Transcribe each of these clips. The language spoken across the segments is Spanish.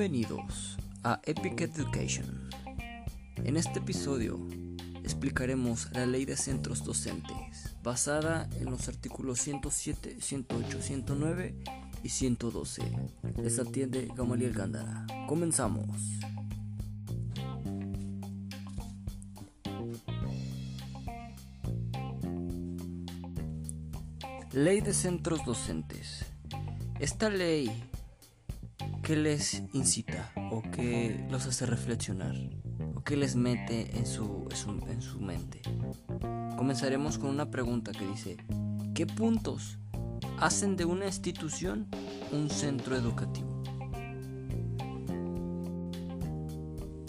Bienvenidos a Epic Education. En este episodio explicaremos la ley de centros docentes, basada en los artículos 107, 108, 109 y 112. Les atiende Gamaliel Gándara. Comenzamos. Ley de centros docentes. Esta ley ¿Qué les incita o qué los hace reflexionar o qué les mete en su, en su mente. Comenzaremos con una pregunta que dice, ¿qué puntos hacen de una institución un centro educativo?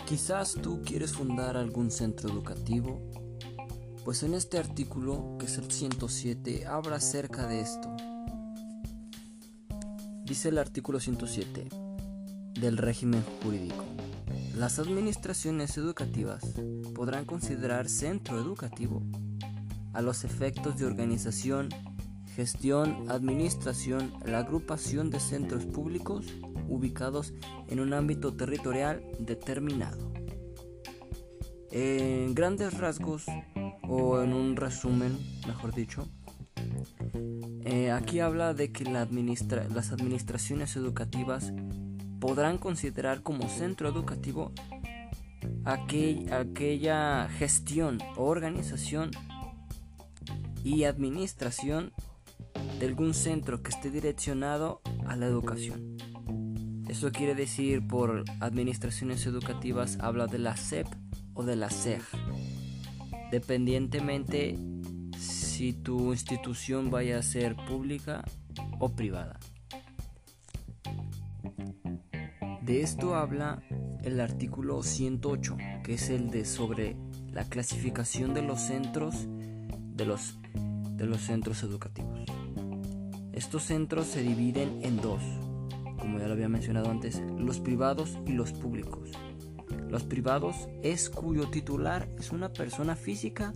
Quizás tú quieres fundar algún centro educativo, pues en este artículo, que es el 107, habla acerca de esto. Dice el artículo 107, del régimen jurídico. Las administraciones educativas podrán considerar centro educativo a los efectos de organización, gestión, administración, la agrupación de centros públicos ubicados en un ámbito territorial determinado. En grandes rasgos, o en un resumen, mejor dicho, eh, aquí habla de que la las administraciones educativas podrán considerar como centro educativo aquella gestión, organización y administración de algún centro que esté direccionado a la educación. Eso quiere decir por administraciones educativas habla de la SEP o de la SEG, dependientemente si tu institución vaya a ser pública o privada. De esto habla el artículo 108, que es el de sobre la clasificación de los centros de los, de los centros educativos. Estos centros se dividen en dos, como ya lo había mencionado antes, los privados y los públicos. Los privados es cuyo titular es una persona física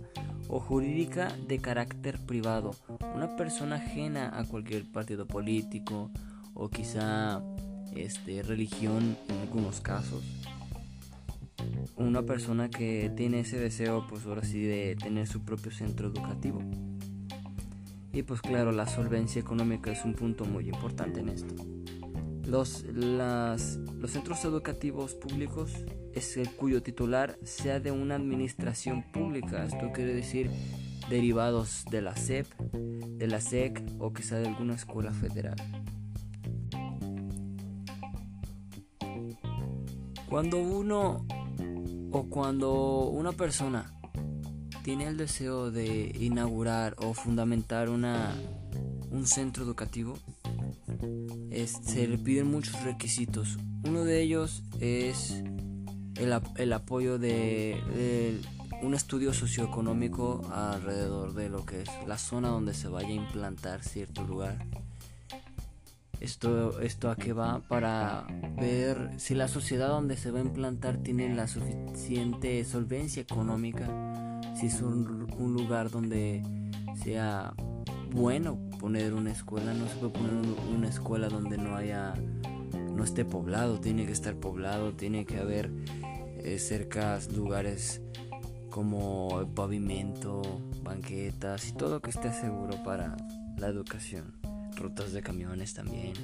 o jurídica de carácter privado, una persona ajena a cualquier partido político o quizá este, religión en algunos casos. Una persona que tiene ese deseo, pues ahora sí, de tener su propio centro educativo. Y pues claro, la solvencia económica es un punto muy importante en esto. Los, las, los centros educativos públicos es el cuyo titular sea de una administración pública. Esto quiere decir derivados de la SEP, de la SEC o sea de alguna escuela federal. Cuando uno o cuando una persona tiene el deseo de inaugurar o fundamentar una, un centro educativo, se le piden muchos requisitos. Uno de ellos es el, apoyo de, un estudio socioeconómico alrededor de lo que es la zona donde se vaya a implantar cierto lugar. Esto, esto a qué va para ver si la sociedad donde se va a implantar tiene la suficiente solvencia económica, si es un, un lugar donde sea bueno poner una escuela, no se puede poner una escuela donde no haya, no esté poblado, tiene que estar poblado, tiene que haber eh, cercas lugares como pavimento, banquetas y todo que esté seguro para la educación rutas de camiones también.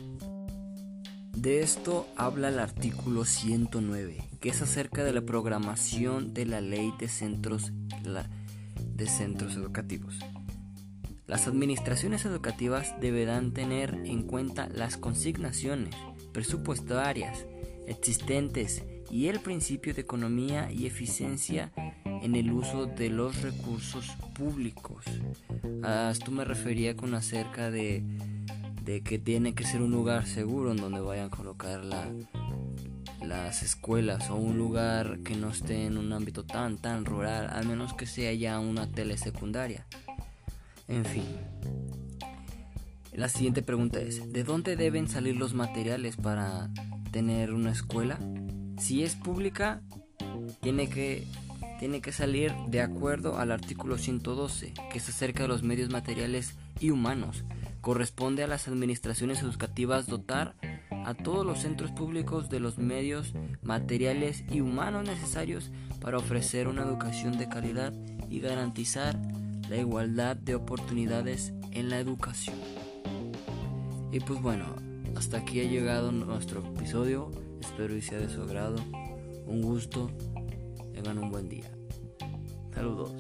De esto habla el artículo 109, que es acerca de la programación de la ley de centros, de centros educativos. Las administraciones educativas deberán tener en cuenta las consignaciones presupuestarias existentes y el principio de economía y eficiencia en el uso de los recursos públicos. A esto me refería con acerca de que tiene que ser un lugar seguro en donde vayan a colocar las escuelas o un lugar que no esté en un ámbito tan tan rural, al menos que sea ya una telesecundaria. En fin. La siguiente pregunta es, ¿de dónde deben salir los materiales para tener una escuela? Si es pública, tiene que, tiene que salir de acuerdo al artículo 112, que es acerca de los medios materiales y humanos corresponde a las administraciones educativas dotar a todos los centros públicos de los medios materiales y humanos necesarios para ofrecer una educación de calidad y garantizar la igualdad de oportunidades en la educación. Y pues bueno, hasta aquí ha llegado nuestro episodio. Espero y sea de su agrado. Un gusto. Tengan un buen día. Saludos.